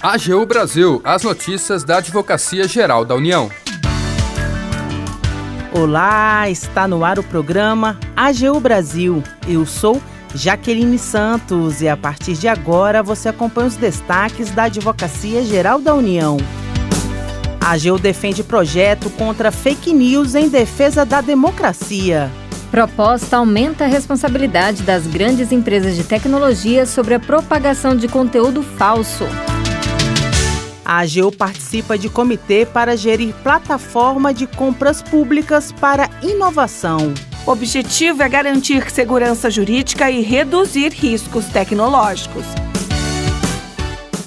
AGU Brasil, as notícias da Advocacia Geral da União. Olá, está no ar o programa AGU Brasil. Eu sou Jaqueline Santos e a partir de agora você acompanha os destaques da Advocacia Geral da União. A AGU defende projeto contra fake news em defesa da democracia. Proposta aumenta a responsabilidade das grandes empresas de tecnologia sobre a propagação de conteúdo falso. A AGU participa de comitê para gerir plataforma de compras públicas para inovação. O objetivo é garantir segurança jurídica e reduzir riscos tecnológicos.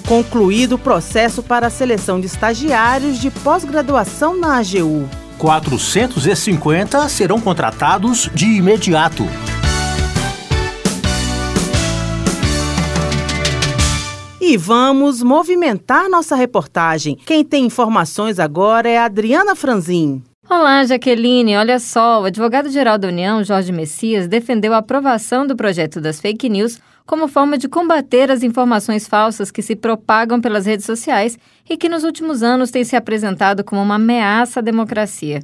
Concluído o processo para a seleção de estagiários de pós-graduação na AGU. 450 serão contratados de imediato. E vamos movimentar nossa reportagem. Quem tem informações agora é Adriana Franzin. Olá, Jaqueline. Olha só, o advogado-geral da União, Jorge Messias, defendeu a aprovação do projeto das fake news como forma de combater as informações falsas que se propagam pelas redes sociais e que nos últimos anos têm se apresentado como uma ameaça à democracia.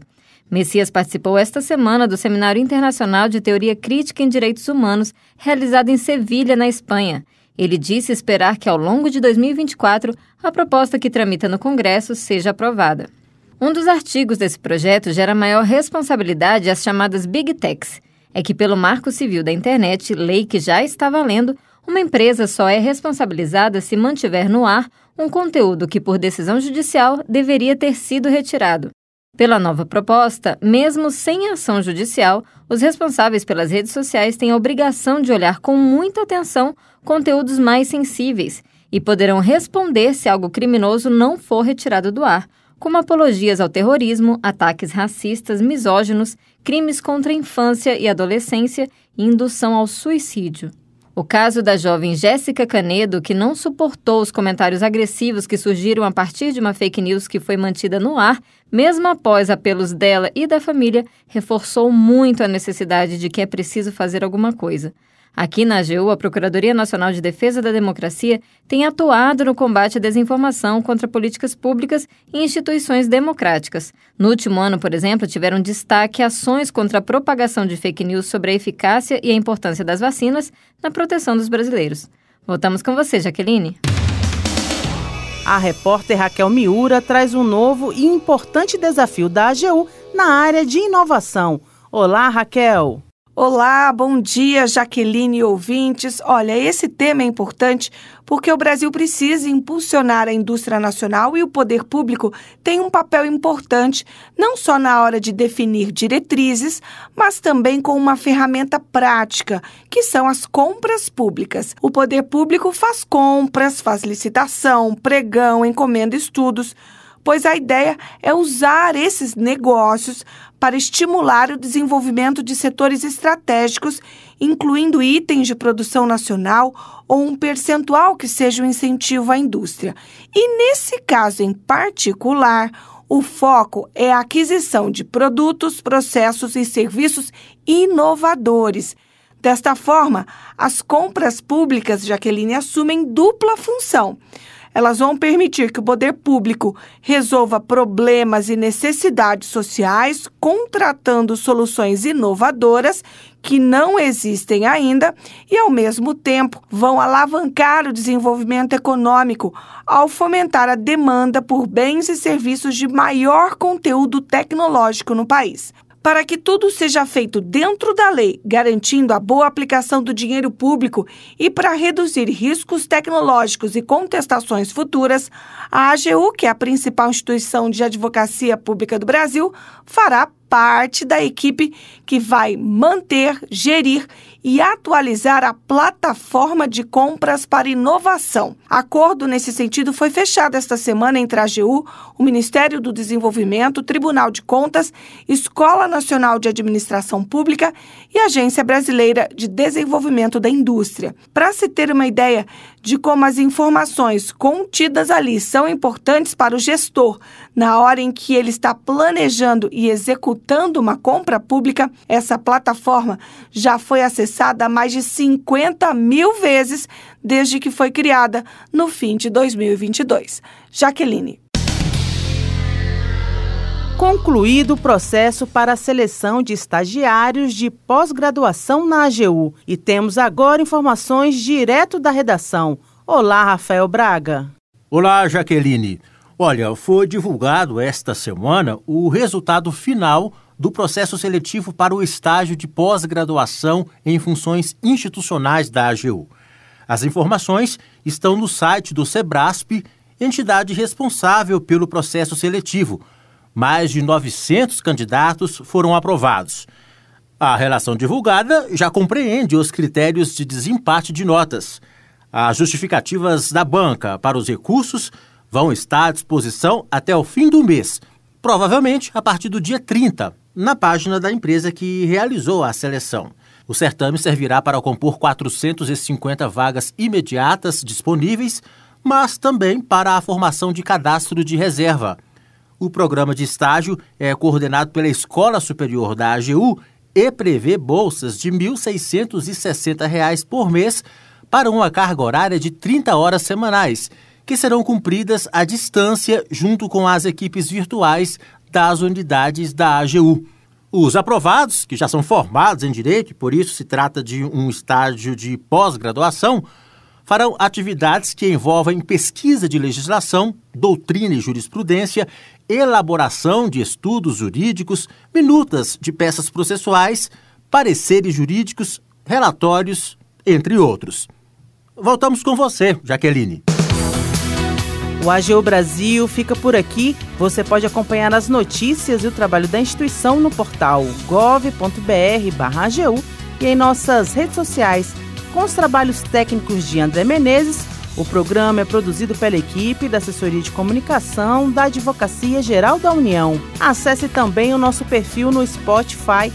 Messias participou esta semana do Seminário Internacional de Teoria Crítica em Direitos Humanos, realizado em Sevilha, na Espanha. Ele disse esperar que ao longo de 2024 a proposta que tramita no Congresso seja aprovada. Um dos artigos desse projeto gera maior responsabilidade às chamadas Big Techs. É que, pelo Marco Civil da Internet, lei que já está valendo, uma empresa só é responsabilizada se mantiver no ar um conteúdo que, por decisão judicial, deveria ter sido retirado. Pela nova proposta, mesmo sem ação judicial, os responsáveis pelas redes sociais têm a obrigação de olhar com muita atenção conteúdos mais sensíveis e poderão responder se algo criminoso não for retirado do ar, como apologias ao terrorismo, ataques racistas, misóginos, crimes contra a infância e adolescência e indução ao suicídio. O caso da jovem Jéssica Canedo, que não suportou os comentários agressivos que surgiram a partir de uma fake news que foi mantida no ar, mesmo após apelos dela e da família, reforçou muito a necessidade de que é preciso fazer alguma coisa. Aqui na AGU, a Procuradoria Nacional de Defesa da Democracia tem atuado no combate à desinformação contra políticas públicas e instituições democráticas. No último ano, por exemplo, tiveram destaque ações contra a propagação de fake news sobre a eficácia e a importância das vacinas na proteção dos brasileiros. Voltamos com você, Jaqueline. A repórter Raquel Miura traz um novo e importante desafio da AGU na área de inovação. Olá, Raquel! Olá, bom dia, Jaqueline e ouvintes. Olha, esse tema é importante porque o Brasil precisa impulsionar a indústria nacional e o poder público tem um papel importante, não só na hora de definir diretrizes, mas também com uma ferramenta prática, que são as compras públicas. O poder público faz compras, faz licitação, pregão, encomenda estudos pois a ideia é usar esses negócios para estimular o desenvolvimento de setores estratégicos, incluindo itens de produção nacional ou um percentual que seja um incentivo à indústria. E nesse caso em particular, o foco é a aquisição de produtos, processos e serviços inovadores. Desta forma, as compras públicas, Jaqueline, assumem dupla função elas vão permitir que o poder público resolva problemas e necessidades sociais, contratando soluções inovadoras que não existem ainda e, ao mesmo tempo, vão alavancar o desenvolvimento econômico ao fomentar a demanda por bens e serviços de maior conteúdo tecnológico no país. Para que tudo seja feito dentro da lei, garantindo a boa aplicação do dinheiro público e para reduzir riscos tecnológicos e contestações futuras, a AGU, que é a principal instituição de advocacia pública do Brasil, fará parte da equipe que vai manter, gerir e atualizar a plataforma de compras para inovação. Acordo nesse sentido foi fechado esta semana entre a AGU, o Ministério do Desenvolvimento, Tribunal de Contas, Escola Nacional de Administração Pública e Agência Brasileira de Desenvolvimento da Indústria. Para se ter uma ideia de como as informações contidas ali são importantes para o gestor na hora em que ele está planejando e executando uma compra pública, essa plataforma já foi acessada mais de 50 mil vezes desde que foi criada no fim de 2022. Jaqueline. Concluído o processo para a seleção de estagiários de pós-graduação na AGU. E temos agora informações direto da redação. Olá, Rafael Braga. Olá, Jaqueline. Olha, foi divulgado esta semana o resultado final do processo seletivo para o estágio de pós-graduação em funções institucionais da AGU. As informações estão no site do Sebrasp, entidade responsável pelo processo seletivo mais de 900 candidatos foram aprovados. A relação divulgada já compreende os critérios de desempate de notas. As justificativas da banca para os recursos vão estar à disposição até o fim do mês, provavelmente a partir do dia 30, na página da empresa que realizou a seleção. O certame servirá para compor 450 vagas imediatas disponíveis, mas também para a formação de cadastro de reserva. O programa de estágio é coordenado pela Escola Superior da AGU e prevê bolsas de R$ 1.660 por mês para uma carga horária de 30 horas semanais, que serão cumpridas à distância junto com as equipes virtuais das unidades da AGU. Os aprovados, que já são formados em direito, por isso se trata de um estágio de pós-graduação, farão atividades que envolvem pesquisa de legislação, doutrina e jurisprudência, elaboração de estudos jurídicos, minutas de peças processuais, pareceres jurídicos, relatórios, entre outros. Voltamos com você, Jaqueline. O AGU Brasil fica por aqui. Você pode acompanhar as notícias e o trabalho da instituição no portal gov.br/agu e em nossas redes sociais com os trabalhos técnicos de André Menezes, o programa é produzido pela equipe da Assessoria de Comunicação da Advocacia Geral da União. Acesse também o nosso perfil no Spotify.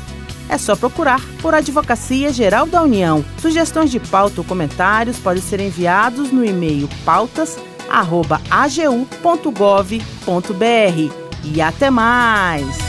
É só procurar por Advocacia Geral da União. Sugestões de pauta ou comentários podem ser enviados no e-mail pautas@agu.gov.br. E até mais!